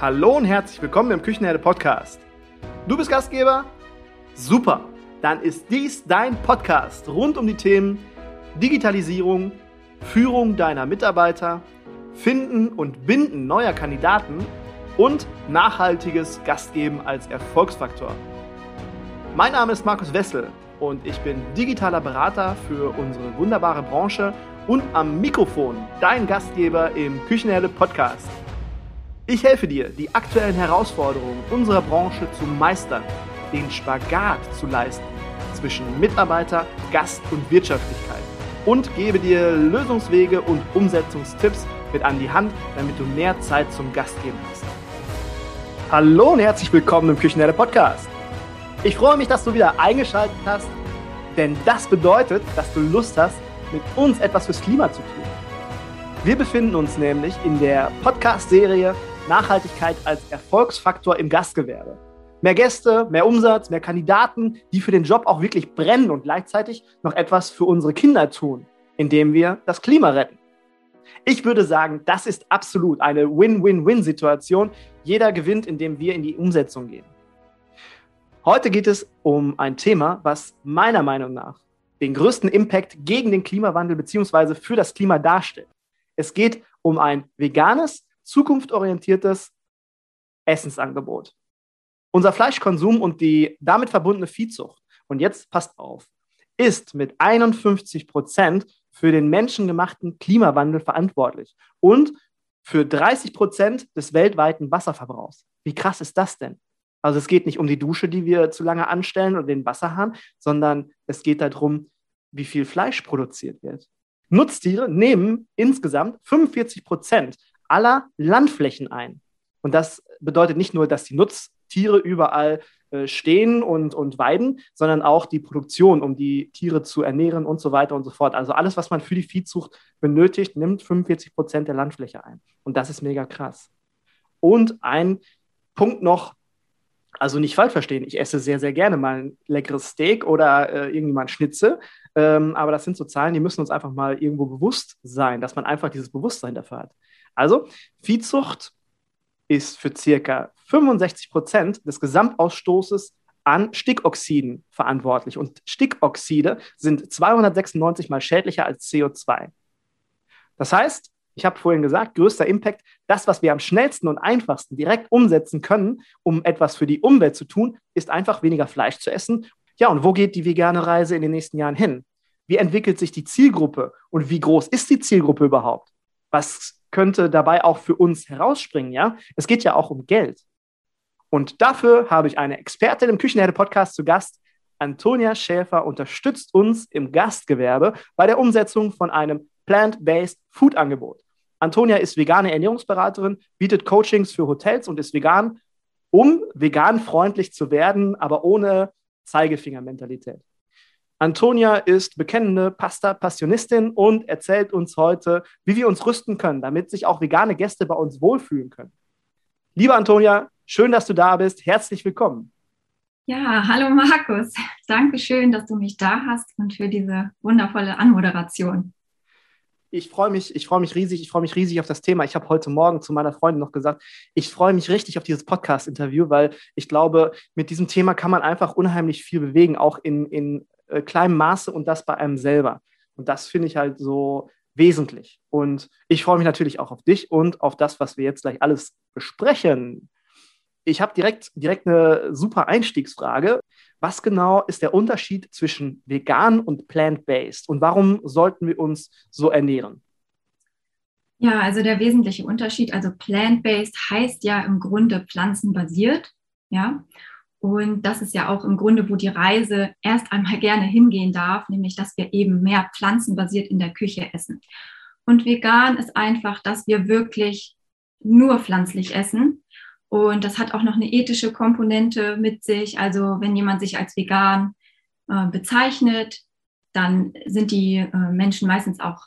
Hallo und herzlich willkommen im Küchenherde Podcast. Du bist Gastgeber? Super! Dann ist dies dein Podcast rund um die Themen Digitalisierung, Führung deiner Mitarbeiter, Finden und Binden neuer Kandidaten und nachhaltiges Gastgeben als Erfolgsfaktor. Mein Name ist Markus Wessel und ich bin digitaler Berater für unsere wunderbare Branche und am Mikrofon dein Gastgeber im Küchenherde Podcast. Ich helfe dir, die aktuellen Herausforderungen unserer Branche zu meistern, den Spagat zu leisten zwischen Mitarbeiter, Gast und Wirtschaftlichkeit und gebe dir Lösungswege und Umsetzungstipps mit an die Hand, damit du mehr Zeit zum Gastgeben hast. Hallo und herzlich willkommen im Küchenherde Podcast. Ich freue mich, dass du wieder eingeschaltet hast, denn das bedeutet, dass du Lust hast, mit uns etwas fürs Klima zu tun. Wir befinden uns nämlich in der Podcast-Serie Nachhaltigkeit als Erfolgsfaktor im Gastgewerbe. Mehr Gäste, mehr Umsatz, mehr Kandidaten, die für den Job auch wirklich brennen und gleichzeitig noch etwas für unsere Kinder tun, indem wir das Klima retten. Ich würde sagen, das ist absolut eine Win-Win-Win-Situation. Jeder gewinnt, indem wir in die Umsetzung gehen. Heute geht es um ein Thema, was meiner Meinung nach den größten Impact gegen den Klimawandel bzw. für das Klima darstellt. Es geht um ein veganes, zukunftsorientiertes Essensangebot. Unser Fleischkonsum und die damit verbundene Viehzucht, und jetzt passt auf, ist mit 51 Prozent für den menschengemachten Klimawandel verantwortlich und für 30 Prozent des weltweiten Wasserverbrauchs. Wie krass ist das denn? Also es geht nicht um die Dusche, die wir zu lange anstellen oder den Wasserhahn, sondern es geht darum, wie viel Fleisch produziert wird. Nutztiere nehmen insgesamt 45 Prozent aller Landflächen ein. Und das bedeutet nicht nur, dass die Nutztiere überall äh, stehen und, und weiden, sondern auch die Produktion, um die Tiere zu ernähren und so weiter und so fort. Also alles, was man für die Viehzucht benötigt, nimmt 45 Prozent der Landfläche ein. Und das ist mega krass. Und ein Punkt noch, also nicht falsch verstehen, ich esse sehr, sehr gerne mal ein leckeres Steak oder äh, irgendwie mal ein Schnitzel. Ähm, aber das sind so Zahlen, die müssen uns einfach mal irgendwo bewusst sein, dass man einfach dieses Bewusstsein dafür hat. Also, Viehzucht ist für circa 65 Prozent des Gesamtausstoßes an Stickoxiden verantwortlich. Und Stickoxide sind 296 mal schädlicher als CO2. Das heißt, ich habe vorhin gesagt, größter Impact, das, was wir am schnellsten und einfachsten direkt umsetzen können, um etwas für die Umwelt zu tun, ist einfach weniger Fleisch zu essen. Ja, und wo geht die vegane Reise in den nächsten Jahren hin? Wie entwickelt sich die Zielgruppe und wie groß ist die Zielgruppe überhaupt? Was könnte dabei auch für uns herausspringen, ja? Es geht ja auch um Geld. Und dafür habe ich eine Expertin im Küchenherde-Podcast zu Gast. Antonia Schäfer unterstützt uns im Gastgewerbe bei der Umsetzung von einem Plant-Based Food-Angebot. Antonia ist vegane Ernährungsberaterin, bietet Coachings für Hotels und ist vegan, um vegan freundlich zu werden, aber ohne Zeigefingermentalität. Antonia ist bekennende Pasta-Passionistin und erzählt uns heute, wie wir uns rüsten können, damit sich auch vegane Gäste bei uns wohlfühlen können. Liebe Antonia, schön, dass du da bist. Herzlich willkommen. Ja, hallo Markus. Dankeschön, dass du mich da hast und für diese wundervolle Anmoderation ich freue mich, ich freue mich riesig, ich freue mich riesig auf das Thema. Ich habe heute Morgen zu meiner Freundin noch gesagt, ich freue mich richtig auf dieses Podcast-Interview, weil ich glaube, mit diesem Thema kann man einfach unheimlich viel bewegen, auch in, in äh, kleinem Maße und das bei einem selber. Und das finde ich halt so wesentlich. Und ich freue mich natürlich auch auf dich und auf das, was wir jetzt gleich alles besprechen. Ich habe direkt, direkt eine super Einstiegsfrage. Was genau ist der Unterschied zwischen vegan und plant-based und warum sollten wir uns so ernähren? Ja, also der wesentliche Unterschied, also plant-based heißt ja im Grunde pflanzenbasiert, ja. Und das ist ja auch im Grunde, wo die Reise erst einmal gerne hingehen darf, nämlich dass wir eben mehr pflanzenbasiert in der Küche essen. Und vegan ist einfach, dass wir wirklich nur pflanzlich essen und das hat auch noch eine ethische Komponente mit sich. Also wenn jemand sich als vegan äh, bezeichnet, dann sind die äh, Menschen meistens auch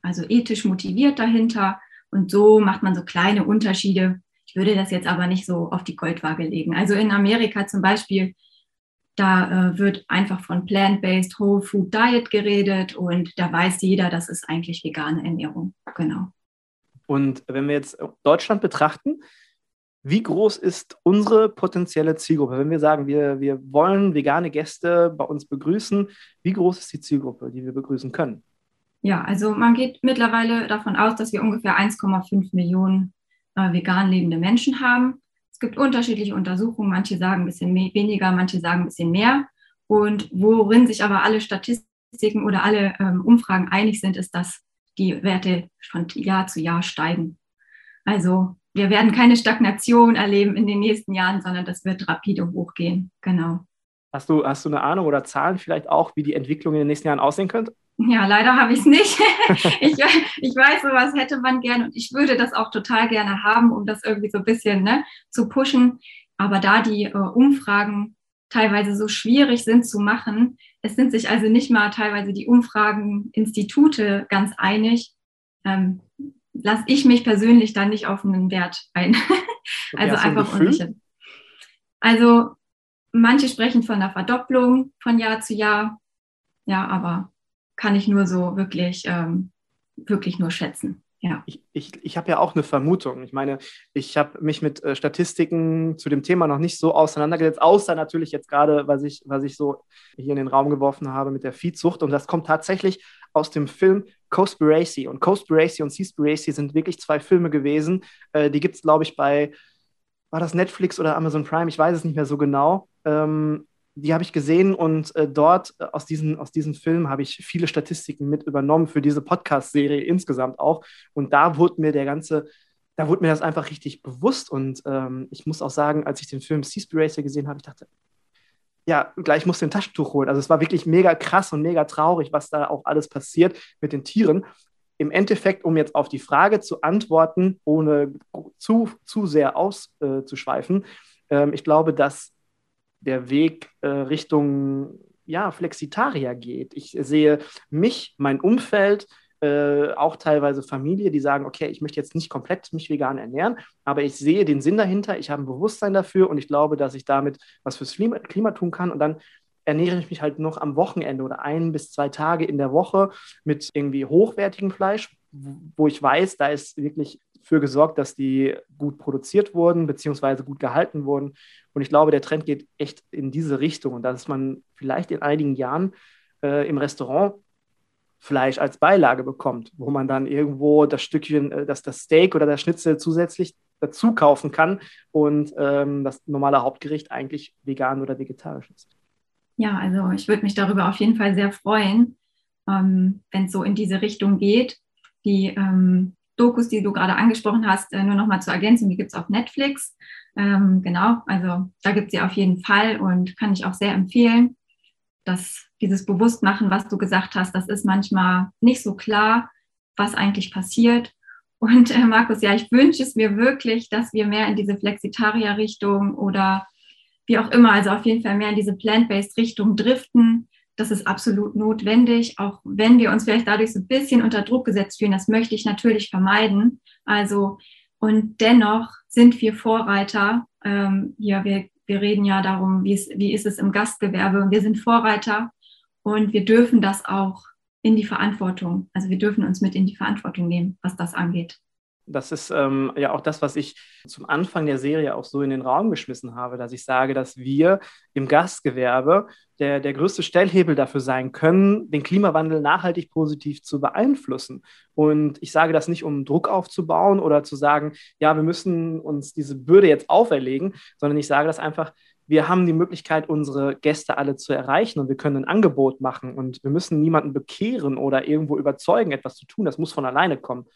also ethisch motiviert dahinter. Und so macht man so kleine Unterschiede. Ich würde das jetzt aber nicht so auf die Goldwaage legen. Also in Amerika zum Beispiel, da äh, wird einfach von Plant-Based Whole Food Diet geredet und da weiß jeder, das ist eigentlich vegane Ernährung. Genau. Und wenn wir jetzt Deutschland betrachten, Wie groß ist unsere potenzielle Zielgruppe? Wenn wir sagen, wir, wir wollen vegane Gäste bei uns begrüßen, wie groß ist die Zielgruppe, die wir begrüßen können? Ja, also man geht mittlerweile davon aus, dass wir ungefähr 1,5 Millionen äh, vegan lebende Menschen haben. Es gibt unterschiedliche Untersuchungen, manche sagen ein bisschen mehr, weniger, manche sagen ein bisschen mehr. Und worin sich aber alle Statistiken oder alle ähm, Umfragen einig sind, ist, dass die Werte von Jahr zu Jahr steigen. Also wir werden keine Stagnation erleben in den nächsten Jahren, sondern das wird rapide hochgehen. Genau. Hast du, hast du eine Ahnung oder Zahlen vielleicht auch, wie die Entwicklung in den nächsten Jahren aussehen könnte? Ja, leider habe ich es nicht. ich, ich weiß, sowas hätte man gern und ich würde das auch total gerne haben, um das irgendwie so ein bisschen ne, zu pushen. Aber da die äh, Umfragen teilweise so schwierig sind zu machen, es sind sich also nicht mal teilweise die Umfrageninstitute ganz einig, ähm, lasse ich mich persönlich dann nicht auf einen Wert ein. also einfach unsicher. Also manche sprechen von einer Verdopplung von Jahr zu Jahr. Ja, aber kann ich nur so wirklich, ähm, wirklich nur schätzen. Ja. Ich, ich, ich habe ja auch eine Vermutung. Ich meine, ich habe mich mit äh, Statistiken zu dem Thema noch nicht so auseinandergesetzt, außer natürlich jetzt gerade, was ich, was ich so hier in den Raum geworfen habe mit der Viehzucht. Und das kommt tatsächlich aus dem Film Cospiracy. Und Cospiracy und Seaspiracy sind wirklich zwei Filme gewesen. Äh, die gibt es, glaube ich, bei, war das Netflix oder Amazon Prime? Ich weiß es nicht mehr so genau. Ähm, die habe ich gesehen und äh, dort äh, aus, diesen, aus diesem Film habe ich viele Statistiken mit übernommen für diese Podcast-Serie insgesamt auch. Und da wurde mir der ganze, da wurde mir das einfach richtig bewusst. Und ähm, ich muss auch sagen, als ich den Film Seaspiracy gesehen habe, ich dachte, ja, gleich muss ich ein Taschentuch holen. Also es war wirklich mega krass und mega traurig, was da auch alles passiert mit den Tieren. Im Endeffekt, um jetzt auf die Frage zu antworten, ohne zu, zu sehr auszuschweifen, äh, ähm, ich glaube, dass der Weg äh, Richtung ja, Flexitarier geht. Ich sehe mich, mein Umfeld, äh, auch teilweise Familie, die sagen, okay, ich möchte jetzt nicht komplett mich vegan ernähren, aber ich sehe den Sinn dahinter, ich habe ein Bewusstsein dafür und ich glaube, dass ich damit was fürs Klima, Klima tun kann und dann ernähre ich mich halt noch am Wochenende oder ein bis zwei Tage in der Woche mit irgendwie hochwertigem Fleisch, wo ich weiß, da ist wirklich für gesorgt, dass die gut produziert wurden, beziehungsweise gut gehalten wurden. Und ich glaube, der Trend geht echt in diese Richtung und dass man vielleicht in einigen Jahren äh, im Restaurant Fleisch als Beilage bekommt, wo man dann irgendwo das Stückchen, äh, das, das Steak oder das Schnitzel zusätzlich dazu kaufen kann und ähm, das normale Hauptgericht eigentlich vegan oder vegetarisch ist. Ja, also ich würde mich darüber auf jeden Fall sehr freuen, ähm, wenn es so in diese Richtung geht. Die ähm, Dokus, die du gerade angesprochen hast, äh, nur noch mal zur Ergänzung, die gibt es auf Netflix. Ähm, genau, also da gibt es sie auf jeden Fall und kann ich auch sehr empfehlen, dass dieses Bewusstmachen, was du gesagt hast, das ist manchmal nicht so klar, was eigentlich passiert. Und äh, Markus, ja, ich wünsche es mir wirklich, dass wir mehr in diese Flexitarier-Richtung oder wie auch immer, also auf jeden Fall mehr in diese Plant-Based-Richtung driften, das ist absolut notwendig, auch wenn wir uns vielleicht dadurch so ein bisschen unter Druck gesetzt fühlen. Das möchte ich natürlich vermeiden. Also, und dennoch sind wir Vorreiter. Ähm, ja, wir, wir reden ja darum, wie, es, wie ist es im Gastgewerbe. Wir sind Vorreiter und wir dürfen das auch in die Verantwortung. Also wir dürfen uns mit in die Verantwortung nehmen, was das angeht. Das ist ähm, ja auch das, was ich zum Anfang der Serie auch so in den Raum geschmissen habe, dass ich sage, dass wir im Gastgewerbe der, der größte Stellhebel dafür sein können, den Klimawandel nachhaltig positiv zu beeinflussen. Und ich sage das nicht, um Druck aufzubauen oder zu sagen, ja, wir müssen uns diese Bürde jetzt auferlegen, sondern ich sage das einfach, wir haben die Möglichkeit, unsere Gäste alle zu erreichen und wir können ein Angebot machen und wir müssen niemanden bekehren oder irgendwo überzeugen, etwas zu tun. Das muss von alleine kommen.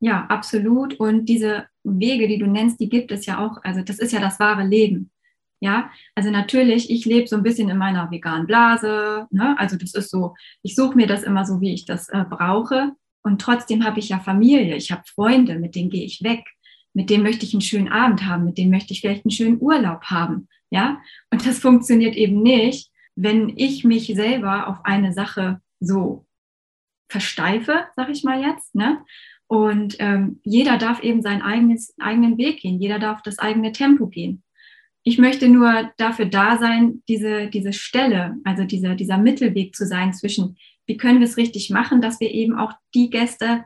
Ja, absolut. Und diese Wege, die du nennst, die gibt es ja auch. Also das ist ja das wahre Leben. Ja, also natürlich, ich lebe so ein bisschen in meiner veganen Blase. Ne? Also das ist so, ich suche mir das immer so, wie ich das äh, brauche. Und trotzdem habe ich ja Familie, ich habe Freunde, mit denen gehe ich weg. Mit denen möchte ich einen schönen Abend haben, mit denen möchte ich vielleicht einen schönen Urlaub haben. Ja, und das funktioniert eben nicht, wenn ich mich selber auf eine Sache so versteife, sag ich mal jetzt, ne? Und ähm, jeder darf eben seinen eigenes, eigenen Weg gehen, jeder darf das eigene Tempo gehen. Ich möchte nur dafür da sein, diese, diese Stelle, also dieser, dieser Mittelweg zu sein zwischen, wie können wir es richtig machen, dass wir eben auch die Gäste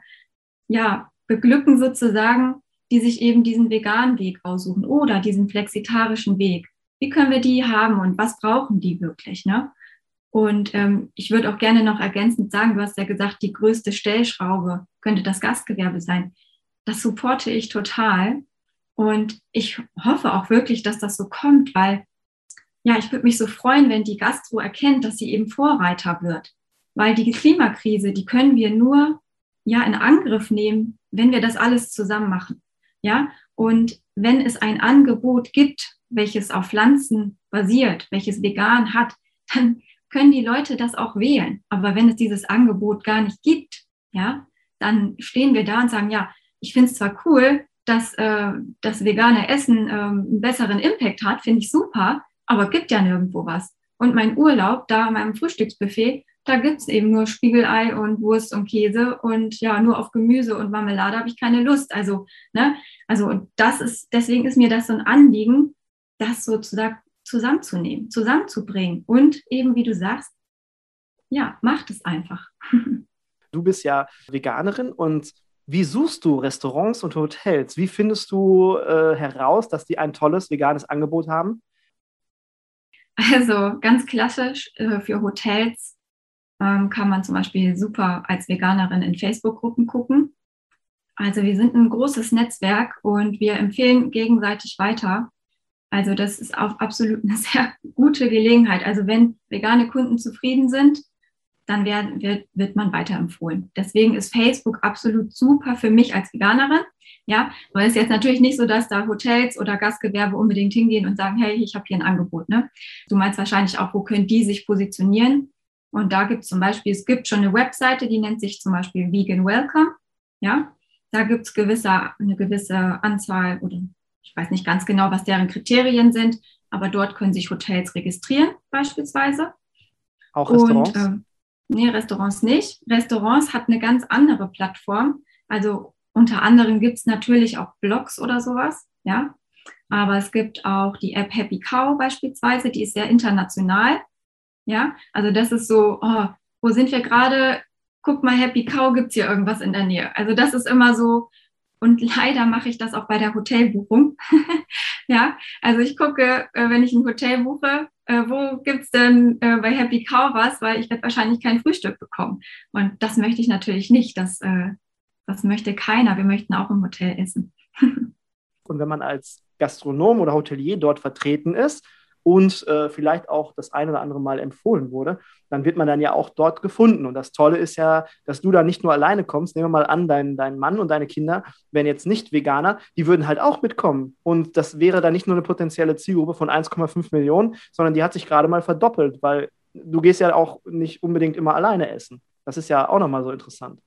ja beglücken sozusagen, die sich eben diesen veganen Weg aussuchen oder diesen flexitarischen Weg. Wie können wir die haben und was brauchen die wirklich? Ne? Und ähm, ich würde auch gerne noch ergänzend sagen, du hast ja gesagt, die größte Stellschraube könnte das Gastgewerbe sein. Das supporte ich total. Und ich hoffe auch wirklich, dass das so kommt, weil ja, ich würde mich so freuen, wenn die Gastro erkennt, dass sie eben Vorreiter wird. Weil die Klimakrise, die können wir nur ja in Angriff nehmen, wenn wir das alles zusammen machen. Ja, und wenn es ein Angebot gibt, welches auf Pflanzen basiert, welches vegan hat, dann können die Leute das auch wählen. Aber wenn es dieses Angebot gar nicht gibt, ja, dann stehen wir da und sagen, ja, ich finde es zwar cool, dass äh, das vegane Essen äh, einen besseren Impact hat, finde ich super, aber gibt ja nirgendwo was. Und mein Urlaub da an meinem Frühstücksbuffet, da gibt es eben nur Spiegelei und Wurst und Käse und ja, nur auf Gemüse und Marmelade habe ich keine Lust. Also, ne, also das ist, deswegen ist mir das so ein Anliegen, das sozusagen zusammenzunehmen, zusammenzubringen und eben, wie du sagst, ja, macht es einfach. Du bist ja Veganerin und wie suchst du Restaurants und Hotels? Wie findest du äh, heraus, dass die ein tolles veganes Angebot haben? Also ganz klassisch äh, für Hotels ähm, kann man zum Beispiel super als Veganerin in Facebook-Gruppen gucken. Also wir sind ein großes Netzwerk und wir empfehlen gegenseitig weiter. Also das ist auch absolut eine sehr gute Gelegenheit. Also wenn vegane Kunden zufrieden sind, dann werden, wird, wird man weiterempfohlen. Deswegen ist Facebook absolut super für mich als Veganerin. Ja, weil es jetzt natürlich nicht so, dass da Hotels oder Gastgewerbe unbedingt hingehen und sagen, hey, ich habe hier ein Angebot. Ne? Du meinst wahrscheinlich auch, wo können die sich positionieren? Und da gibt es zum Beispiel, es gibt schon eine Webseite, die nennt sich zum Beispiel Vegan Welcome. Ja, da gibt es gewisse, eine gewisse Anzahl oder ich weiß nicht ganz genau, was deren Kriterien sind, aber dort können sich Hotels registrieren beispielsweise. Auch Restaurants? Und, äh, nee, Restaurants nicht. Restaurants hat eine ganz andere Plattform. Also unter anderem gibt es natürlich auch Blogs oder sowas, ja. Aber es gibt auch die App Happy Cow beispielsweise, die ist sehr international. Ja, also das ist so, oh, wo sind wir gerade? Guck mal, Happy Cow, gibt es hier irgendwas in der Nähe? Also das ist immer so, und leider mache ich das auch bei der Hotelbuchung. ja, also ich gucke, äh, wenn ich ein Hotel buche, äh, wo gibt es denn äh, bei Happy Cow was, weil ich werde wahrscheinlich kein Frühstück bekommen. Und das möchte ich natürlich nicht. Das das möchte keiner. Wir möchten auch im Hotel essen. und wenn man als Gastronom oder Hotelier dort vertreten ist und äh, vielleicht auch das ein oder andere Mal empfohlen wurde, dann wird man dann ja auch dort gefunden. Und das Tolle ist ja, dass du da nicht nur alleine kommst. Nehmen wir mal an, dein, dein Mann und deine Kinder wären jetzt nicht Veganer, die würden halt auch mitkommen. Und das wäre dann nicht nur eine potenzielle Zielgruppe von 1,5 Millionen, sondern die hat sich gerade mal verdoppelt, weil du gehst ja auch nicht unbedingt immer alleine essen. Das ist ja auch nochmal so interessant.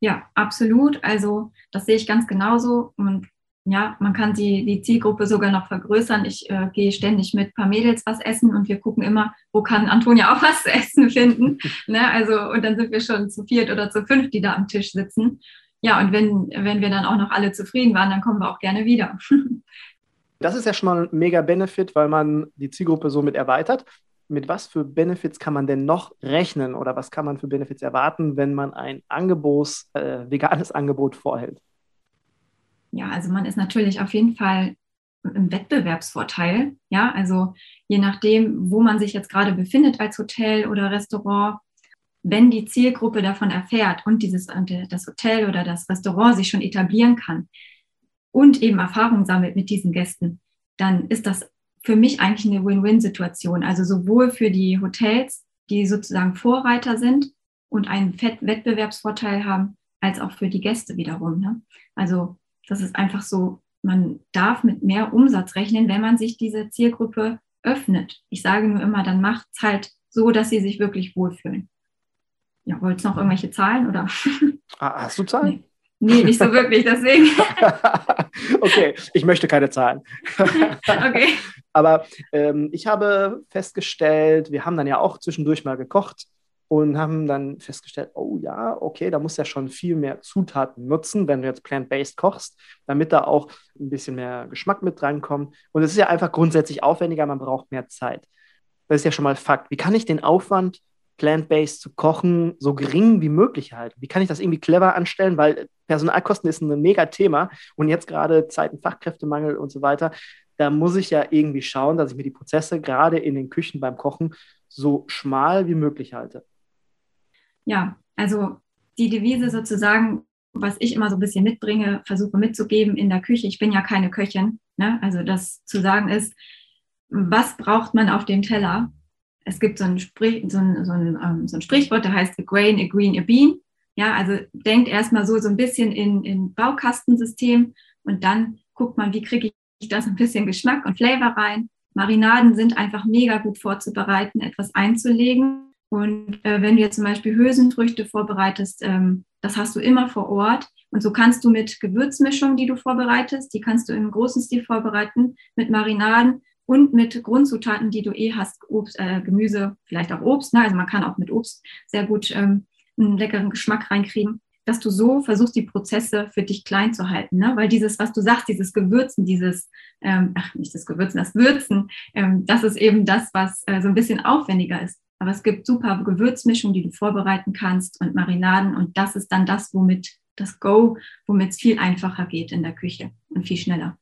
Ja, absolut. Also das sehe ich ganz genauso. Und ja, man kann die, die Zielgruppe sogar noch vergrößern. Ich äh, gehe ständig mit ein paar Mädels was essen und wir gucken immer, wo kann Antonia auch was zu essen finden. ne? Also, und dann sind wir schon zu viert oder zu fünf, die da am Tisch sitzen. Ja, und wenn, wenn wir dann auch noch alle zufrieden waren, dann kommen wir auch gerne wieder. Das ist ja schon mal ein mega Benefit, weil man die Zielgruppe somit erweitert mit was für Benefits kann man denn noch rechnen oder was kann man für Benefits erwarten, wenn man ein Angebot, äh, veganes Angebot vorhält? Ja, also man ist natürlich auf jeden Fall im Wettbewerbsvorteil. Ja, also je nachdem, wo man sich jetzt gerade befindet als Hotel oder Restaurant, wenn die Zielgruppe davon erfährt und dieses, das Hotel oder das Restaurant sich schon etablieren kann und eben Erfahrung sammelt mit diesen Gästen, dann ist das für mich eigentlich eine Win-Win-Situation. Also sowohl für die Hotels, die sozusagen Vorreiter sind und einen Wettbewerbsvorteil haben, als auch für die Gäste wiederum. Ne? Also das ist einfach so, man darf mit mehr Umsatz rechnen, wenn man sich diese Zielgruppe öffnet. Ich sage nur immer, dann macht es halt so, dass sie sich wirklich wohlfühlen. Ja, wolltest du noch irgendwelche Zahlen oder? Ah, hast du Zahlen? Nee. Nee, nicht so wirklich, deswegen. okay, ich möchte keine Zahlen. okay. Aber ähm, ich habe festgestellt, wir haben dann ja auch zwischendurch mal gekocht und haben dann festgestellt, oh ja, okay, da muss ja schon viel mehr Zutaten nutzen, wenn du jetzt plant-based kochst, damit da auch ein bisschen mehr Geschmack mit reinkommt. Und es ist ja einfach grundsätzlich aufwendiger, man braucht mehr Zeit. Das ist ja schon mal Fakt. Wie kann ich den Aufwand plant-based zu kochen, so gering wie möglich halten? Wie kann ich das irgendwie clever anstellen? Weil Personalkosten ist ein mega Thema und jetzt gerade Zeiten Fachkräftemangel und so weiter. Da muss ich ja irgendwie schauen, dass ich mir die Prozesse gerade in den Küchen beim Kochen so schmal wie möglich halte. Ja, also die Devise sozusagen, was ich immer so ein bisschen mitbringe, versuche mitzugeben in der Küche. Ich bin ja keine Köchin. Ne? Also das zu sagen ist, was braucht man auf dem Teller? Es gibt so ein, Sprich, so ein, so ein, ähm, so ein Sprichwort, der heißt a grain, a green, a bean. Ja, also denkt erstmal so, so ein bisschen in, in Baukastensystem und dann guckt man, wie kriege ich das ein bisschen Geschmack und Flavor rein. Marinaden sind einfach mega gut vorzubereiten, etwas einzulegen. Und äh, wenn du jetzt zum Beispiel Hülsenfrüchte vorbereitest, ähm, das hast du immer vor Ort. Und so kannst du mit Gewürzmischungen, die du vorbereitest, die kannst du im großen Stil vorbereiten, mit Marinaden und mit Grundzutaten, die du eh hast, Obst, äh, Gemüse, vielleicht auch Obst. Ne? Also man kann auch mit Obst sehr gut ähm, einen leckeren Geschmack reinkriegen, dass du so versuchst, die Prozesse für dich klein zu halten. Ne? Weil dieses, was du sagst, dieses Gewürzen, dieses, ähm, ach nicht das Gewürzen, das Würzen, ähm, das ist eben das, was äh, so ein bisschen aufwendiger ist. Aber es gibt super Gewürzmischungen, die du vorbereiten kannst und Marinaden. Und das ist dann das, womit das Go, womit es viel einfacher geht in der Küche und viel schneller.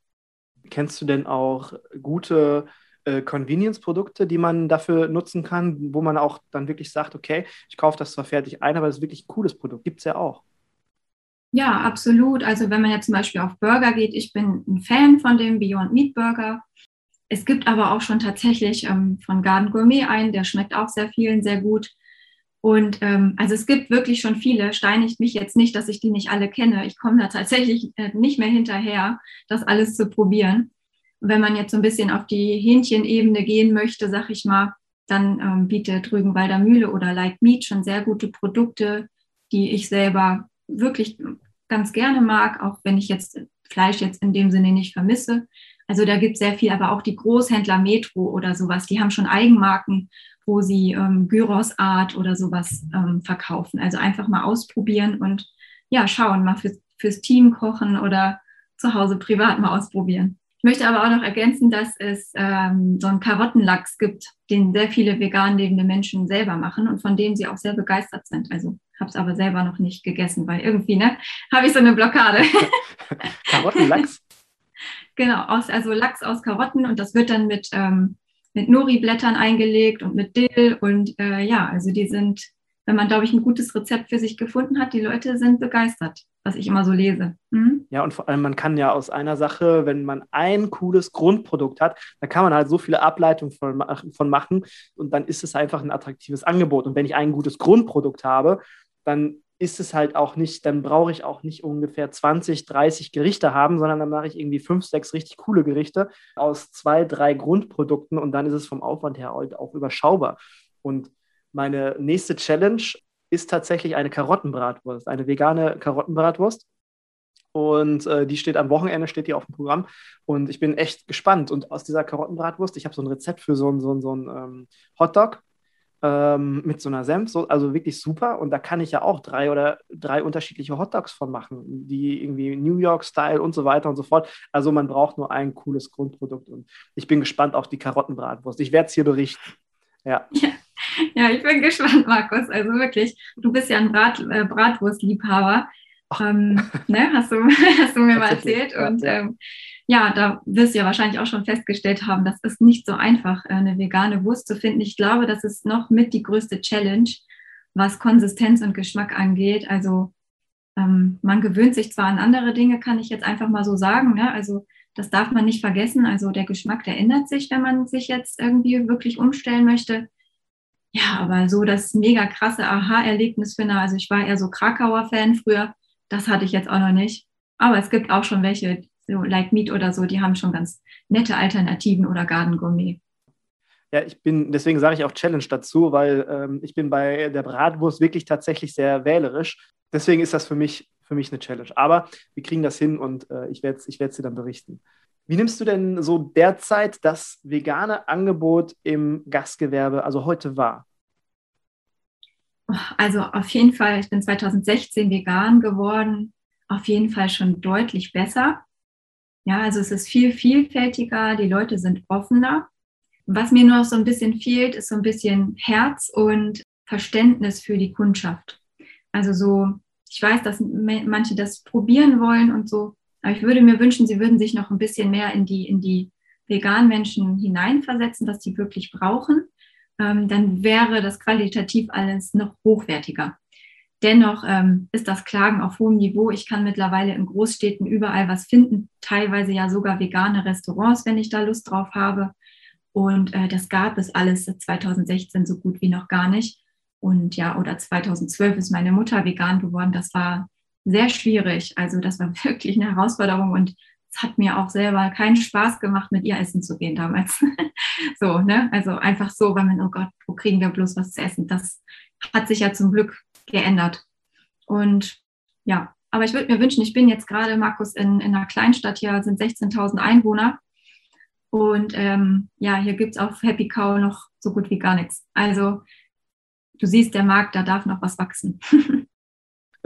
Kennst du denn auch gute äh, Convenience-Produkte, die man dafür nutzen kann, wo man auch dann wirklich sagt, okay, ich kaufe das zwar fertig ein, aber das ist wirklich ein cooles Produkt. Gibt es ja auch. Ja, absolut. Also wenn man jetzt zum Beispiel auf Burger geht, ich bin ein Fan von dem Beyond Meat Burger. Es gibt aber auch schon tatsächlich ähm, von Garden Gourmet einen, der schmeckt auch sehr vielen sehr gut. Und ähm, also es gibt wirklich schon viele, steinigt mich jetzt nicht, dass ich die nicht alle kenne. Ich komme da tatsächlich äh, nicht mehr hinterher, das alles zu probieren. Wenn man jetzt so ein bisschen auf die Hähnchenebene gehen möchte, sag ich mal, dann ähm, bietet Rügenwalder Mühle oder Like Meat schon sehr gute Produkte, die ich selber wirklich ganz gerne mag, auch wenn ich jetzt Fleisch jetzt in dem Sinne nicht vermisse. Also da gibt es sehr viel, aber auch die Großhändler Metro oder sowas, die haben schon Eigenmarken, wo sie ähm, Gyros Art oder sowas ähm, verkaufen. Also einfach mal ausprobieren und ja, schauen, mal fürs, fürs Team kochen oder zu Hause privat mal ausprobieren. Ich möchte aber auch noch ergänzen, dass es ähm, so einen Karottenlachs gibt, den sehr viele vegan lebende Menschen selber machen und von dem sie auch sehr begeistert sind. Also habe es aber selber noch nicht gegessen, weil irgendwie ne, habe ich so eine Blockade. Karottenlachs? Genau, aus, also Lachs aus Karotten und das wird dann mit, ähm, mit Nori-Blättern eingelegt und mit Dill und äh, ja, also die sind, wenn man, glaube ich, ein gutes Rezept für sich gefunden hat, die Leute sind begeistert, was ich immer so lese. Mhm. Ja, und vor allem, man kann ja aus einer Sache, wenn man ein cooles Grundprodukt hat, da kann man halt so viele Ableitungen von, von machen und dann ist es einfach ein attraktives Angebot. Und wenn ich ein gutes Grundprodukt habe, dann ist es halt auch nicht, dann brauche ich auch nicht ungefähr 20, 30 Gerichte haben, sondern dann mache ich irgendwie fünf, sechs richtig coole Gerichte aus zwei, drei Grundprodukten und dann ist es vom Aufwand her halt auch überschaubar. Und meine nächste Challenge ist tatsächlich eine Karottenbratwurst, eine vegane Karottenbratwurst. Und äh, die steht am Wochenende, steht die auf dem Programm. Und ich bin echt gespannt. Und aus dieser Karottenbratwurst, ich habe so ein Rezept für so, so, so einen ähm, Hotdog ähm, mit so einer Senf, so, also wirklich super. Und da kann ich ja auch drei oder drei unterschiedliche Hotdogs von machen, die irgendwie New York-Style und so weiter und so fort. Also man braucht nur ein cooles Grundprodukt. Und ich bin gespannt auf die Karottenbratwurst. Ich werde es hier berichten. Ja. ja. ja. ich bin gespannt, Markus. Also wirklich, du bist ja ein Brat, äh, Bratwurstliebhaber. Ähm, ne? hast, du, hast du mir mal erzählt. Und ja. ähm, ja, da wirst du ja wahrscheinlich auch schon festgestellt haben, das ist nicht so einfach, äh, eine vegane Wurst zu finden. Ich glaube, das ist noch mit die größte Challenge, was Konsistenz und Geschmack angeht. Also ähm, man gewöhnt sich zwar an andere Dinge, kann ich jetzt einfach mal so sagen. Ne? Also das darf man nicht vergessen. Also der Geschmack, der ändert sich, wenn man sich jetzt irgendwie wirklich umstellen möchte. Ja, aber so das mega krasse Aha-Erlebnis finde, also ich war eher so Krakauer Fan früher, das hatte ich jetzt auch noch nicht. Aber es gibt auch schon welche, so Like Meat oder so, die haben schon ganz nette Alternativen oder Garden Gourmet. Ja, ich bin, deswegen sage ich auch Challenge dazu, weil ähm, ich bin bei der Bratwurst wirklich tatsächlich sehr wählerisch. Deswegen ist das für mich, für mich eine Challenge. Aber wir kriegen das hin und äh, ich werde ich dir dann berichten. Wie nimmst du denn so derzeit das vegane Angebot im Gastgewerbe, also heute wahr? Also auf jeden Fall, ich bin 2016 vegan geworden, auf jeden Fall schon deutlich besser. Ja, also es ist viel vielfältiger, die Leute sind offener. Was mir noch so ein bisschen fehlt, ist so ein bisschen Herz und Verständnis für die Kundschaft. Also so, ich weiß, dass manche das probieren wollen und so, aber ich würde mir wünschen, sie würden sich noch ein bisschen mehr in die, in die veganen Menschen hineinversetzen, was sie wirklich brauchen. Ähm, dann wäre das qualitativ alles noch hochwertiger. Dennoch ähm, ist das Klagen auf hohem Niveau. Ich kann mittlerweile in Großstädten überall was finden, teilweise ja sogar vegane Restaurants, wenn ich da Lust drauf habe. Und äh, das gab es alles 2016 so gut wie noch gar nicht. Und ja, oder 2012 ist meine Mutter vegan geworden. Das war sehr schwierig. Also das war wirklich eine Herausforderung und hat mir auch selber keinen Spaß gemacht, mit ihr essen zu gehen damals. so, ne? Also einfach so, weil man, oh Gott, wo kriegen wir bloß was zu essen? Das hat sich ja zum Glück geändert. Und ja, aber ich würde mir wünschen, ich bin jetzt gerade, Markus, in, in einer Kleinstadt, hier sind 16.000 Einwohner. Und ähm, ja, hier gibt es auf Happy Cow noch so gut wie gar nichts. Also du siehst, der Markt, da darf noch was wachsen.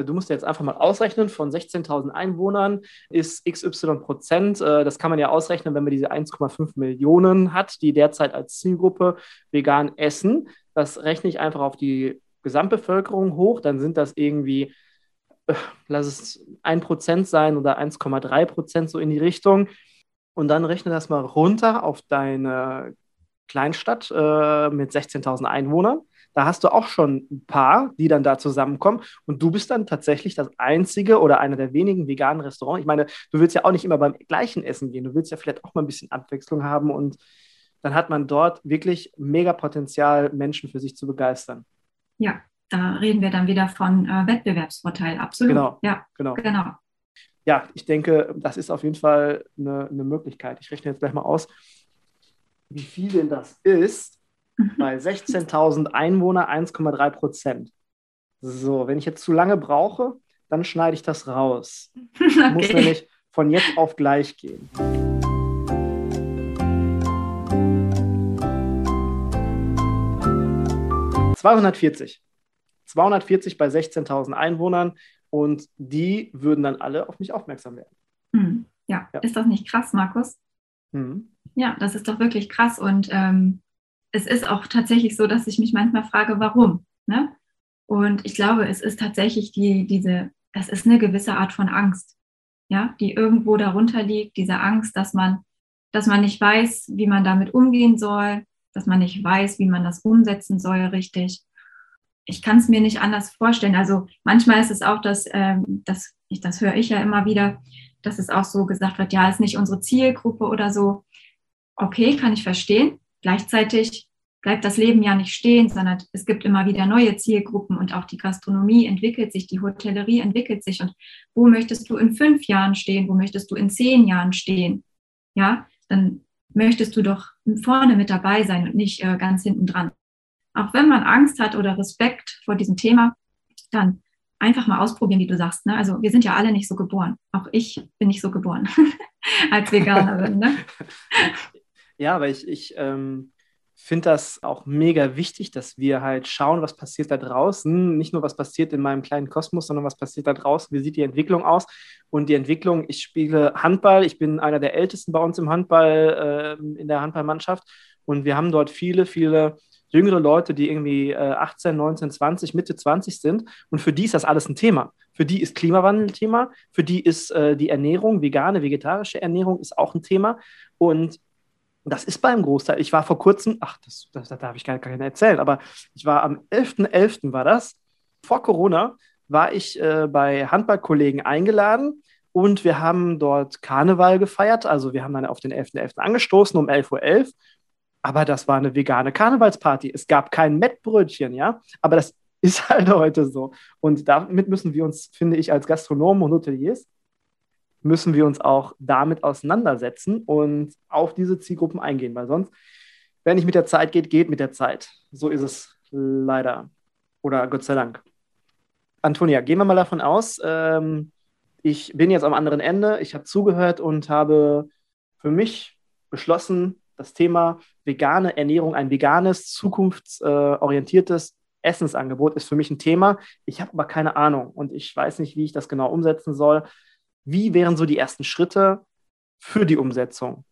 du musst jetzt einfach mal ausrechnen, von 16.000 Einwohnern ist XY Prozent. Äh, das kann man ja ausrechnen, wenn man diese 1,5 Millionen hat, die derzeit als Zielgruppe vegan essen. Das rechne ich einfach auf die Gesamtbevölkerung hoch, dann sind das irgendwie, äh, lass es 1% sein oder 1,3 Prozent so in die Richtung. Und dann rechne das mal runter auf deine Kleinstadt äh, mit 16.000 Einwohnern. Da hast du auch schon ein paar, die dann da zusammenkommen. Und du bist dann tatsächlich das einzige oder einer der wenigen veganen Restaurants. Ich meine, du willst ja auch nicht immer beim gleichen Essen gehen. Du willst ja vielleicht auch mal ein bisschen Abwechslung haben. Und dann hat man dort wirklich mega Potenzial, Menschen für sich zu begeistern. Ja, da reden wir dann wieder von äh, Wettbewerbsvorteil. Absolut. Genau. Ja, genau. genau. Ja, ich denke, das ist auf jeden Fall eine, eine Möglichkeit. Ich rechne jetzt gleich mal aus, wie viel denn das ist. Bei 16.000 Einwohner 1,3 Prozent. So, wenn ich jetzt zu lange brauche, dann schneide ich das raus. Okay. Muss nämlich von jetzt auf gleich gehen. ...240. 240 bei 16.000 Einwohnern und die würden dann alle auf mich aufmerksam werden. Hm. Ja. ja. ist das nicht krass, Markus? Mhm. Ja, das ist doch wirklich krass und ähm, es ist auch tatsächlich so, dass ich mich manchmal frage, warum. Ne? Und ich glaube, es ist tatsächlich die, diese, es ist eine gewisse Art von Angst, ja, die irgendwo darunter liegt, diese Angst, dass man, dass man nicht weiß, wie man damit umgehen soll, dass man nicht weiß, wie man das umsetzen soll, richtig. Ich kann es mir nicht anders vorstellen. Also manchmal ist es auch, dass, ähm, das, ich, das höre ich ja immer wieder, dass es auch so gesagt wird, ja, ist nicht unsere Zielgruppe oder so. Okay, kann ich verstehen. Gleichzeitig bleibt das Leben ja nicht stehen, sondern es gibt immer wieder neue Zielgruppen und auch die Gastronomie entwickelt sich, die Hotellerie entwickelt sich. Und wo möchtest du in fünf Jahren stehen? Wo möchtest du in zehn Jahren stehen? Ja, dann möchtest du doch vorne mit dabei sein und nicht äh, ganz hinten dran. Auch wenn man Angst hat oder Respekt vor diesem Thema, dann einfach mal ausprobieren, wie du sagst. Ne? Also wir sind ja alle nicht so geboren. Auch ich bin nicht so geboren als Veganerin. Ne? Ja, aber ich, ich ähm, finde das auch mega wichtig, dass wir halt schauen, was passiert da draußen. Nicht nur, was passiert in meinem kleinen Kosmos, sondern was passiert da draußen. Wie sieht die Entwicklung aus? Und die Entwicklung, ich spiele Handball. Ich bin einer der Ältesten bei uns im Handball, äh, in der Handballmannschaft. Und wir haben dort viele, viele jüngere Leute, die irgendwie äh, 18, 19, 20, Mitte 20 sind. Und für die ist das alles ein Thema. Für die ist Klimawandel ein Thema. Für die ist äh, die Ernährung, vegane, vegetarische Ernährung ist auch ein Thema. Und das ist beim Großteil. Ich war vor kurzem, ach, das, das, das darf ich gar, gar nicht erzählen, aber ich war am 11.11. .11. war das, vor Corona, war ich äh, bei Handballkollegen eingeladen und wir haben dort Karneval gefeiert. Also wir haben dann auf den 11.11. .11. angestoßen um 11.11 Uhr. .11. Aber das war eine vegane Karnevalsparty. Es gab kein Mettbrötchen, ja. Aber das ist halt heute so. Und damit müssen wir uns, finde ich, als Gastronomen und Hoteliers müssen wir uns auch damit auseinandersetzen und auf diese Zielgruppen eingehen, weil sonst, wenn nicht mit der Zeit geht, geht mit der Zeit. So ist es leider. Oder Gott sei Dank. Antonia, gehen wir mal davon aus, ähm, ich bin jetzt am anderen Ende, ich habe zugehört und habe für mich beschlossen, das Thema vegane Ernährung, ein veganes, zukunftsorientiertes Essensangebot ist für mich ein Thema. Ich habe aber keine Ahnung und ich weiß nicht, wie ich das genau umsetzen soll. Wie wären so die ersten Schritte für die Umsetzung?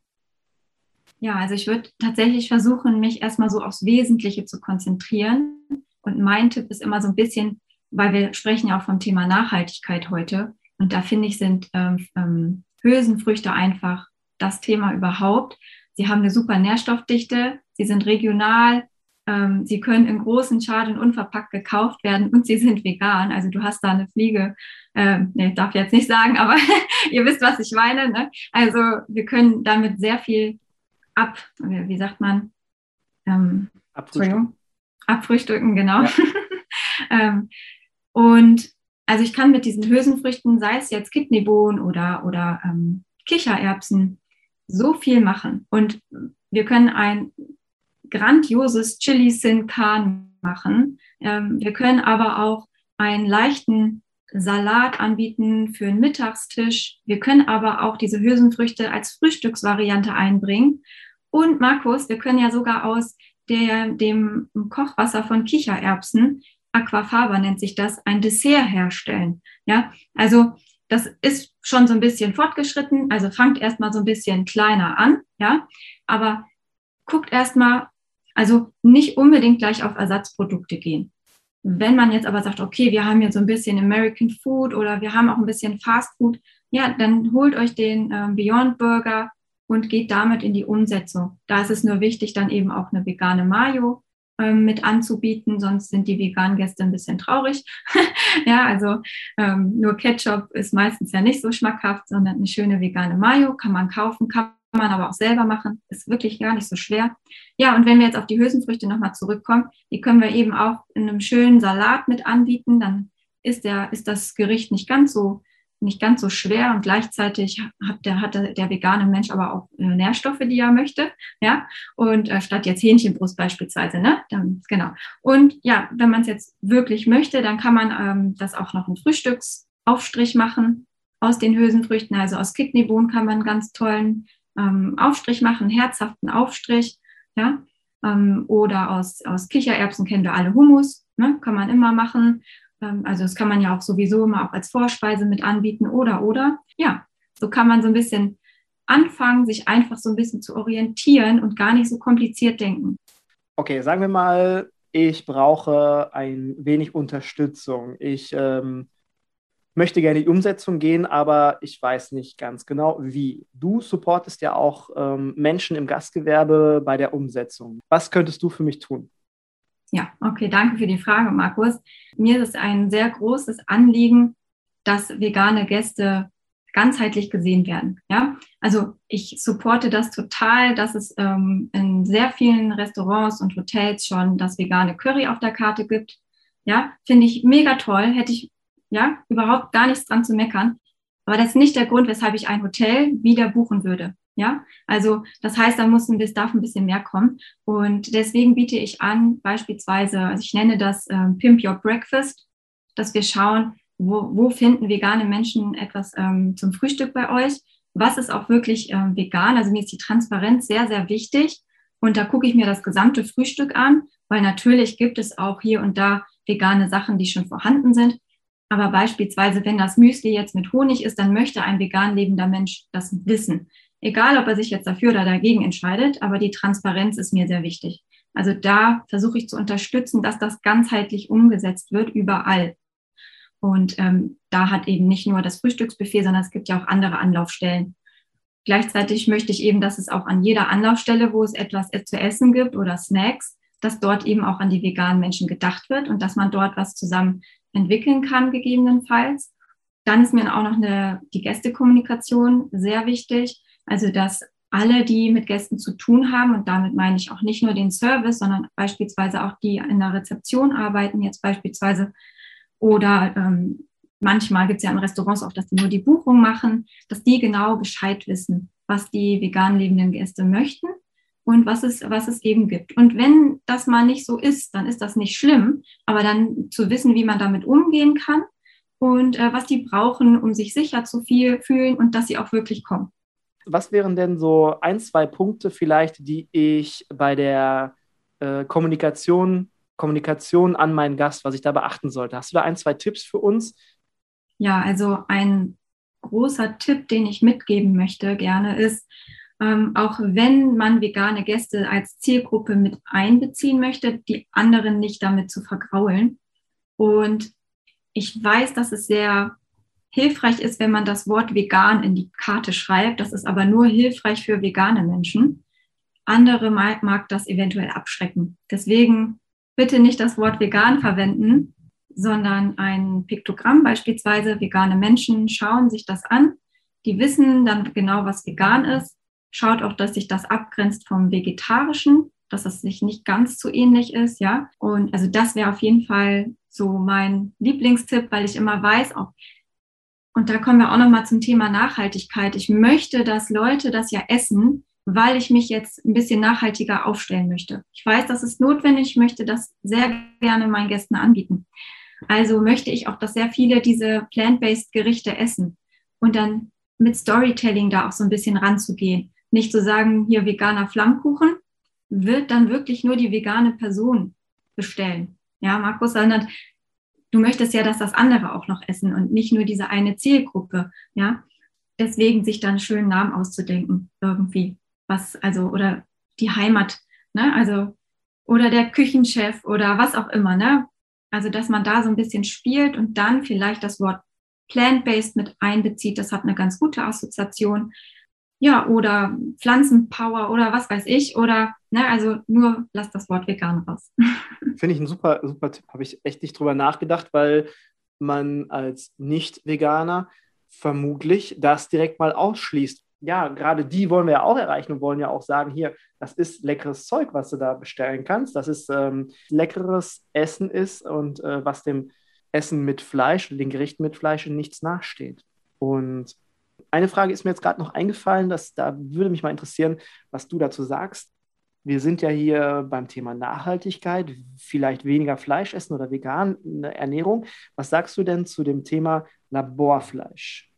Ja, also ich würde tatsächlich versuchen, mich erstmal so aufs Wesentliche zu konzentrieren, Und mein Tipp ist immer so ein bisschen, weil wir sprechen ja auch vom Thema Nachhaltigkeit heute. Und da finde ich, sind ähm, ähm, Hülsenfrüchte einfach das Thema überhaupt. Sie haben eine super Nährstoffdichte, sie sind regional, ähm, sie können in großen Schalen unverpackt gekauft werden und sie sind vegan. Also du hast da eine Fliege, äh, nee, darf ich jetzt nicht sagen, aber ihr wisst, was ich meine. Ne? Also wir können damit sehr viel ab, wie sagt man? Ähm, Abfrühstücken. Abfrühstücken, genau. Ja. ähm, und also ich kann mit diesen Hülsenfrüchten, sei es jetzt Kidneybohnen oder, oder ähm, Kichererbsen, so viel machen. Und wir können ein grandioses Chili Sin Can machen. Ähm, wir können aber auch einen leichten Salat anbieten für einen Mittagstisch. Wir können aber auch diese Hülsenfrüchte als Frühstücksvariante einbringen. Und Markus, wir können ja sogar aus der, dem Kochwasser von Kichererbsen, Aquafaba nennt sich das, ein Dessert herstellen. Ja, also das ist schon so ein bisschen fortgeschritten. Also fangt erstmal so ein bisschen kleiner an. Ja, aber guckt erstmal, also nicht unbedingt gleich auf Ersatzprodukte gehen. Wenn man jetzt aber sagt, okay, wir haben jetzt so ein bisschen American Food oder wir haben auch ein bisschen Fast Food, ja, dann holt euch den äh, Beyond Burger und geht damit in die Umsetzung. Da ist es nur wichtig, dann eben auch eine vegane Mayo ähm, mit anzubieten, sonst sind die veganen Gäste ein bisschen traurig. ja, also ähm, nur Ketchup ist meistens ja nicht so schmackhaft, sondern eine schöne vegane Mayo kann man kaufen, kann man aber auch selber machen, ist wirklich gar nicht so schwer. Ja, und wenn wir jetzt auf die Hülsenfrüchte nochmal zurückkommen, die können wir eben auch in einem schönen Salat mit anbieten, dann ist, der, ist das Gericht nicht ganz so nicht ganz so schwer. Und gleichzeitig hat der, hat der, vegane Mensch aber auch äh, Nährstoffe, die er möchte, ja, und äh, statt jetzt Hähnchenbrust beispielsweise, ne, dann, genau. Und ja, wenn man es jetzt wirklich möchte, dann kann man ähm, das auch noch einen Frühstücksaufstrich machen aus den Hülsenfrüchten, also aus Kidneybohnen kann man ganz tollen ähm, Aufstrich machen, herzhaften Aufstrich, ja, ähm, oder aus, aus Kichererbsen kennen wir alle Hummus, ne, kann man immer machen. Ähm, also das kann man ja auch sowieso immer auch als Vorspeise mit anbieten oder, oder. Ja, so kann man so ein bisschen anfangen, sich einfach so ein bisschen zu orientieren und gar nicht so kompliziert denken. Okay, sagen wir mal, ich brauche ein wenig Unterstützung. Ich ähm, möchte gerne in die Umsetzung gehen, aber ich weiß nicht ganz genau wie. Du supportest ja auch ähm, Menschen im Gastgewerbe bei der Umsetzung. Was könntest du für mich tun? Ja, okay, danke für die Frage, Markus. Mir ist ein sehr großes Anliegen, dass vegane Gäste ganzheitlich gesehen werden. Ja, also ich supporte das total, dass es ähm, in sehr vielen Restaurants und Hotels schon das vegane Curry auf der Karte gibt. Ja, finde ich mega toll. Hätte ich ja überhaupt gar nichts dran zu meckern. Aber das ist nicht der Grund, weshalb ich ein Hotel wieder buchen würde. Ja, also das heißt, da muss ein, darf ein bisschen mehr kommen. Und deswegen biete ich an, beispielsweise, also ich nenne das ähm, Pimp Your Breakfast, dass wir schauen, wo, wo finden vegane Menschen etwas ähm, zum Frühstück bei euch? Was ist auch wirklich ähm, vegan? Also mir ist die Transparenz sehr, sehr wichtig. Und da gucke ich mir das gesamte Frühstück an, weil natürlich gibt es auch hier und da vegane Sachen, die schon vorhanden sind. Aber beispielsweise, wenn das Müsli jetzt mit Honig ist, dann möchte ein vegan lebender Mensch das wissen. Egal, ob er sich jetzt dafür oder dagegen entscheidet, aber die Transparenz ist mir sehr wichtig. Also da versuche ich zu unterstützen, dass das ganzheitlich umgesetzt wird, überall. Und ähm, da hat eben nicht nur das Frühstücksbuffet, sondern es gibt ja auch andere Anlaufstellen. Gleichzeitig möchte ich eben, dass es auch an jeder Anlaufstelle, wo es etwas zu essen gibt oder Snacks, dass dort eben auch an die veganen Menschen gedacht wird und dass man dort was zusammen entwickeln kann, gegebenenfalls. Dann ist mir auch noch eine, die Gästekommunikation sehr wichtig. Also, dass alle, die mit Gästen zu tun haben, und damit meine ich auch nicht nur den Service, sondern beispielsweise auch die in der Rezeption arbeiten, jetzt beispielsweise, oder ähm, manchmal gibt es ja in Restaurants auch, dass die nur die Buchung machen, dass die genau Bescheid wissen, was die vegan lebenden Gäste möchten und was es, was es eben gibt. Und wenn das mal nicht so ist, dann ist das nicht schlimm, aber dann zu wissen, wie man damit umgehen kann und äh, was die brauchen, um sich sicher zu viel fühlen und dass sie auch wirklich kommen was wären denn so ein, zwei Punkte vielleicht, die ich bei der äh, Kommunikation, Kommunikation an meinen Gast, was ich da beachten sollte? Hast du da ein, zwei Tipps für uns? Ja, also ein großer Tipp, den ich mitgeben möchte gerne, ist, ähm, auch wenn man vegane Gäste als Zielgruppe mit einbeziehen möchte, die anderen nicht damit zu vergraulen. Und ich weiß, dass es sehr hilfreich ist, wenn man das Wort vegan in die Karte schreibt. Das ist aber nur hilfreich für vegane Menschen. Andere mag, mag das eventuell abschrecken. Deswegen bitte nicht das Wort vegan verwenden, sondern ein Piktogramm beispielsweise. Vegane Menschen schauen sich das an. Die wissen dann genau, was vegan ist. Schaut auch, dass sich das abgrenzt vom vegetarischen, dass es sich nicht ganz so ähnlich ist, ja. Und also das wäre auf jeden Fall so mein Lieblingstipp, weil ich immer weiß, auch und da kommen wir auch nochmal zum Thema Nachhaltigkeit. Ich möchte, dass Leute das ja essen, weil ich mich jetzt ein bisschen nachhaltiger aufstellen möchte. Ich weiß, das ist notwendig, ich möchte das sehr gerne meinen Gästen anbieten. Also möchte ich auch, dass sehr viele diese plant-based Gerichte essen und dann mit Storytelling da auch so ein bisschen ranzugehen. Nicht zu sagen, hier veganer Flammkuchen, wird dann wirklich nur die vegane Person bestellen. Ja, Markus, sondern du möchtest ja, dass das andere auch noch essen und nicht nur diese eine Zielgruppe. Ja, deswegen sich dann schönen Namen auszudenken irgendwie. Was, also, oder die Heimat, ne, also, oder der Küchenchef oder was auch immer, ne? Also, dass man da so ein bisschen spielt und dann vielleicht das Wort plant-based mit einbezieht. Das hat eine ganz gute Assoziation. Ja, oder Pflanzenpower oder was weiß ich. Oder, ne, also nur lass das Wort vegan raus. Finde ich ein super, super Tipp. Habe ich echt nicht drüber nachgedacht, weil man als Nicht-Veganer vermutlich das direkt mal ausschließt. Ja, gerade die wollen wir ja auch erreichen und wollen ja auch sagen, hier, das ist leckeres Zeug, was du da bestellen kannst, dass es ähm, leckeres Essen ist und äh, was dem Essen mit Fleisch, den Gerichten mit Fleisch nichts nachsteht. Und eine Frage ist mir jetzt gerade noch eingefallen, dass, da würde mich mal interessieren, was du dazu sagst. Wir sind ja hier beim Thema Nachhaltigkeit, vielleicht weniger Fleisch essen oder vegane Ernährung. Was sagst du denn zu dem Thema Laborfleisch?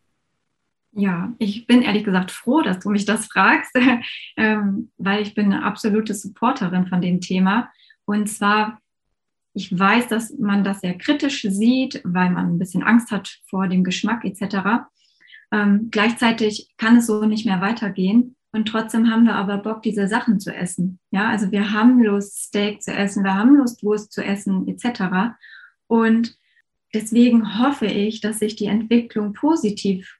Ja, ich bin ehrlich gesagt froh, dass du mich das fragst, ähm, weil ich bin eine absolute Supporterin von dem Thema. Und zwar ich weiß, dass man das sehr kritisch sieht, weil man ein bisschen Angst hat vor dem Geschmack etc. Ähm, gleichzeitig kann es so nicht mehr weitergehen. Und trotzdem haben wir aber Bock, diese Sachen zu essen. Ja, also wir haben Lust, Steak zu essen, wir haben Lust, Wurst zu essen, etc. Und deswegen hoffe ich, dass sich die Entwicklung positiv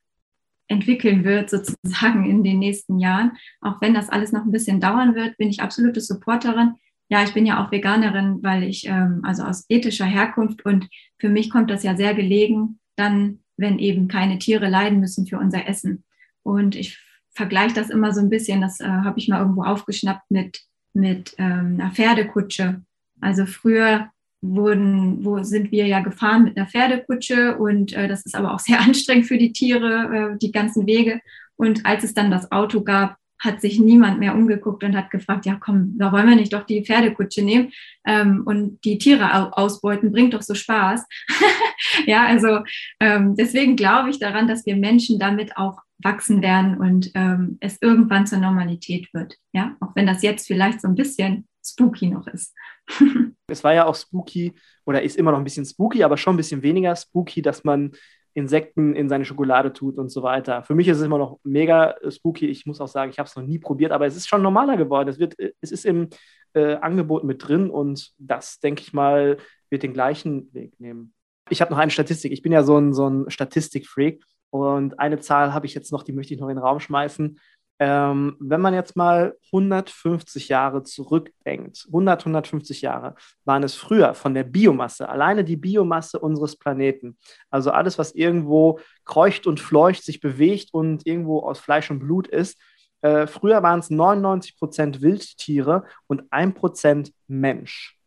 entwickeln wird, sozusagen in den nächsten Jahren. Auch wenn das alles noch ein bisschen dauern wird, bin ich absolute Supporterin ja, ich bin ja auch Veganerin, weil ich ähm, also aus ethischer Herkunft und für mich kommt das ja sehr gelegen, dann, wenn eben keine Tiere leiden müssen für unser Essen. Und ich vergleiche das immer so ein bisschen, das äh, habe ich mal irgendwo aufgeschnappt mit, mit ähm, einer Pferdekutsche. Also früher wurden, wo sind wir ja gefahren mit einer Pferdekutsche und äh, das ist aber auch sehr anstrengend für die Tiere, äh, die ganzen Wege. Und als es dann das Auto gab, hat sich niemand mehr umgeguckt und hat gefragt, ja komm, da wollen wir nicht doch die Pferdekutsche nehmen ähm, und die Tiere ausbeuten, bringt doch so Spaß. ja, also ähm, deswegen glaube ich daran, dass wir Menschen damit auch wachsen werden und ähm, es irgendwann zur Normalität wird. Ja, auch wenn das jetzt vielleicht so ein bisschen spooky noch ist. es war ja auch spooky oder ist immer noch ein bisschen spooky, aber schon ein bisschen weniger spooky, dass man Insekten in seine Schokolade tut und so weiter. Für mich ist es immer noch mega spooky. Ich muss auch sagen, ich habe es noch nie probiert, aber es ist schon normaler geworden. Es, wird, es ist im äh, Angebot mit drin und das, denke ich mal, wird den gleichen Weg nehmen. Ich habe noch eine Statistik. Ich bin ja so ein, so ein Statistikfreak und eine Zahl habe ich jetzt noch, die möchte ich noch in den Raum schmeißen. Ähm, wenn man jetzt mal 150 Jahre zurückdenkt, 100, 150 Jahre waren es früher von der Biomasse, alleine die Biomasse unseres Planeten, also alles, was irgendwo kreucht und fleucht, sich bewegt und irgendwo aus Fleisch und Blut ist, äh, früher waren es 99 Prozent Wildtiere und 1 Prozent Mensch.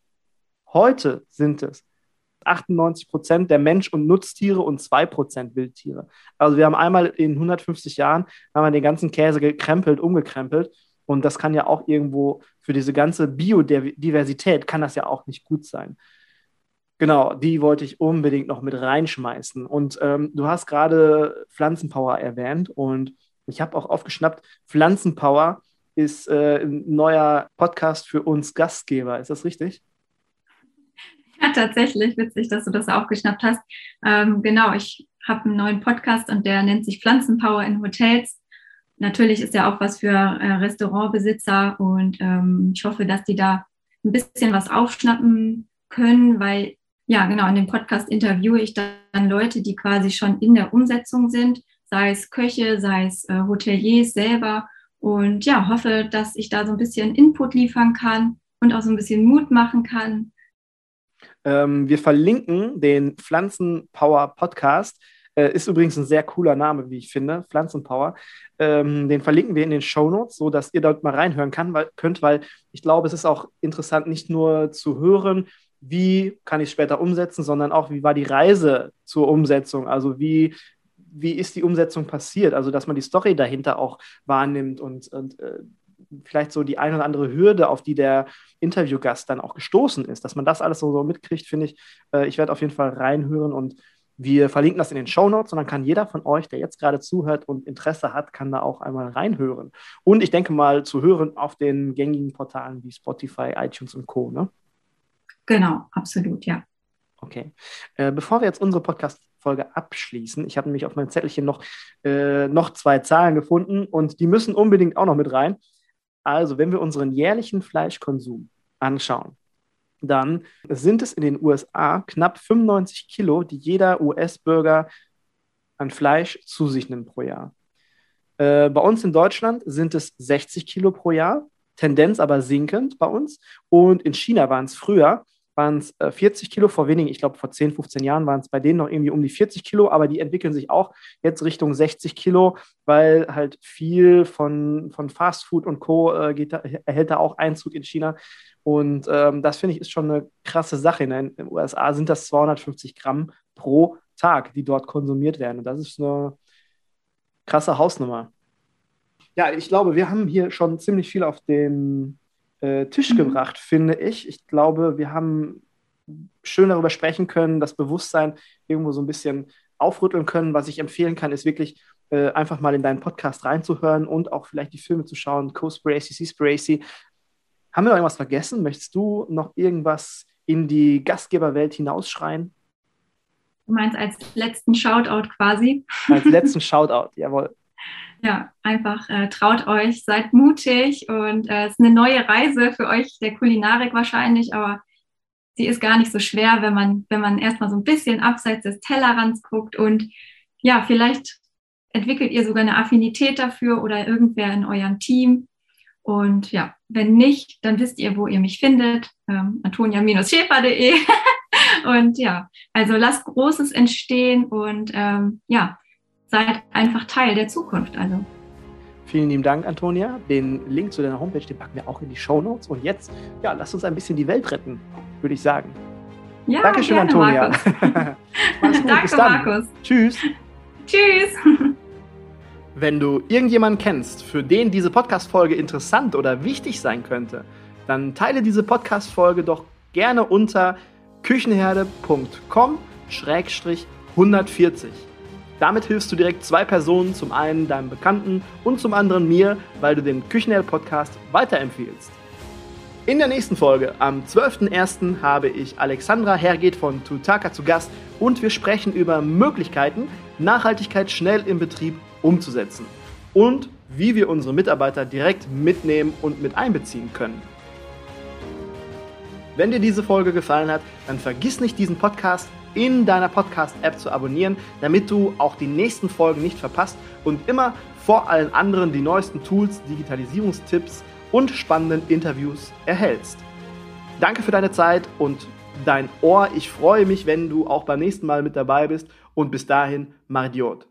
Heute sind es 98 Prozent der Mensch- und Nutztiere und 2 Prozent Wildtiere. Also wir haben einmal in 150 Jahren haben wir den ganzen Käse gekrempelt, umgekrempelt. Und das kann ja auch irgendwo für diese ganze Biodiversität kann das ja auch nicht gut sein. Genau, die wollte ich unbedingt noch mit reinschmeißen. Und ähm, du hast gerade Pflanzenpower erwähnt und ich habe auch aufgeschnappt, Pflanzenpower ist äh, ein neuer Podcast für uns Gastgeber. Ist das richtig? Tatsächlich, witzig, dass du das aufgeschnappt hast. Ähm, genau, ich habe einen neuen Podcast und der nennt sich Pflanzenpower in Hotels. natürlich ist ja auch was für äh, Restaurantbesitzer und ähm, ich hoffe, dass die da ein bisschen was aufschnappen können, weil ja, genau, in dem Podcast interviewe ich dann Leute, die quasi schon in der Umsetzung sind, sei es Köche, sei es äh, Hoteliers selber und ja, hoffe, dass ich da so ein bisschen Input liefern kann und auch so ein bisschen Mut machen kann. Ähm, wir verlinken den Pflanzenpower Podcast. Äh, ist übrigens ein sehr cooler Name, wie ich finde, Pflanzenpower. Ähm, den verlinken wir in den Show Notes, sodass ihr dort mal reinhören kann, weil, könnt, weil ich glaube, es ist auch interessant, nicht nur zu hören, wie kann ich es später umsetzen, sondern auch, wie war die Reise zur Umsetzung? Also wie, wie ist die Umsetzung passiert? Also dass man die Story dahinter auch wahrnimmt und, und äh, vielleicht so die eine oder andere Hürde, auf die der Interviewgast dann auch gestoßen ist, dass man das alles so, so mitkriegt, finde ich. Äh, ich werde auf jeden Fall reinhören und wir verlinken das in den Show Notes und dann kann jeder von euch, der jetzt gerade zuhört und Interesse hat, kann da auch einmal reinhören. Und ich denke mal zu hören auf den gängigen Portalen wie Spotify, iTunes und Co. Ne? Genau, absolut, ja. Okay. Äh, bevor wir jetzt unsere Podcast-Folge abschließen, ich habe nämlich auf meinem Zettelchen noch, äh, noch zwei Zahlen gefunden und die müssen unbedingt auch noch mit rein. Also, wenn wir unseren jährlichen Fleischkonsum anschauen, dann sind es in den USA knapp 95 Kilo, die jeder US-Bürger an Fleisch zu sich nimmt pro Jahr. Äh, bei uns in Deutschland sind es 60 Kilo pro Jahr, Tendenz aber sinkend bei uns. Und in China waren es früher waren es äh, 40 Kilo vor wenigen, ich glaube vor 10, 15 Jahren waren es bei denen noch irgendwie um die 40 Kilo, aber die entwickeln sich auch jetzt Richtung 60 Kilo, weil halt viel von, von Fast Food und Co. Äh, geht da, erhält da auch Einzug in China. Und ähm, das finde ich ist schon eine krasse Sache. In den USA sind das 250 Gramm pro Tag, die dort konsumiert werden. Und das ist eine krasse Hausnummer. Ja, ich glaube, wir haben hier schon ziemlich viel auf dem äh, Tisch mhm. gebracht, finde ich. Ich glaube, wir haben schön darüber sprechen können, das Bewusstsein irgendwo so ein bisschen aufrütteln können. Was ich empfehlen kann, ist wirklich äh, einfach mal in deinen Podcast reinzuhören und auch vielleicht die Filme zu schauen. Co-Spiracy, C-Spiracy. Haben wir noch irgendwas vergessen? Möchtest du noch irgendwas in die Gastgeberwelt hinausschreien? Du meinst als letzten Shoutout quasi? Als letzten Shoutout, jawohl. Ja, einfach äh, traut euch, seid mutig und äh, es ist eine neue Reise für euch der Kulinarik wahrscheinlich, aber sie ist gar nicht so schwer, wenn man, wenn man erstmal so ein bisschen abseits des Tellerrands guckt und ja, vielleicht entwickelt ihr sogar eine Affinität dafür oder irgendwer in eurem Team. Und ja, wenn nicht, dann wisst ihr, wo ihr mich findet. Ähm, Antonia-schäfer.de. und ja, also lasst Großes entstehen und ähm, ja, seid einfach Teil der Zukunft. Also. Vielen lieben Dank, Antonia. Den Link zu deiner Homepage, den packen wir auch in die Show Notes. Und jetzt, ja, lass uns ein bisschen die Welt retten, würde ich sagen. Ja, Dankeschön, gerne, Antonia. Markus. Danke, Markus. Tschüss. Tschüss. Wenn du irgendjemanden kennst, für den diese Podcast-Folge interessant oder wichtig sein könnte, dann teile diese Podcast-Folge doch gerne unter küchenherde.com-140. Damit hilfst du direkt zwei Personen, zum einen deinem Bekannten und zum anderen mir, weil du den Küchenherd-Podcast weiterempfiehlst. In der nächsten Folge, am 12.01., habe ich Alexandra Hergeht von Tutaka zu Gast und wir sprechen über Möglichkeiten, Nachhaltigkeit schnell im Betrieb umzusetzen und wie wir unsere Mitarbeiter direkt mitnehmen und mit einbeziehen können. Wenn dir diese Folge gefallen hat, dann vergiss nicht, diesen Podcast in deiner Podcast-App zu abonnieren, damit du auch die nächsten Folgen nicht verpasst und immer vor allen anderen die neuesten Tools, Digitalisierungstipps und spannenden Interviews erhältst. Danke für deine Zeit und dein Ohr. Ich freue mich, wenn du auch beim nächsten Mal mit dabei bist und bis dahin, Mardiot.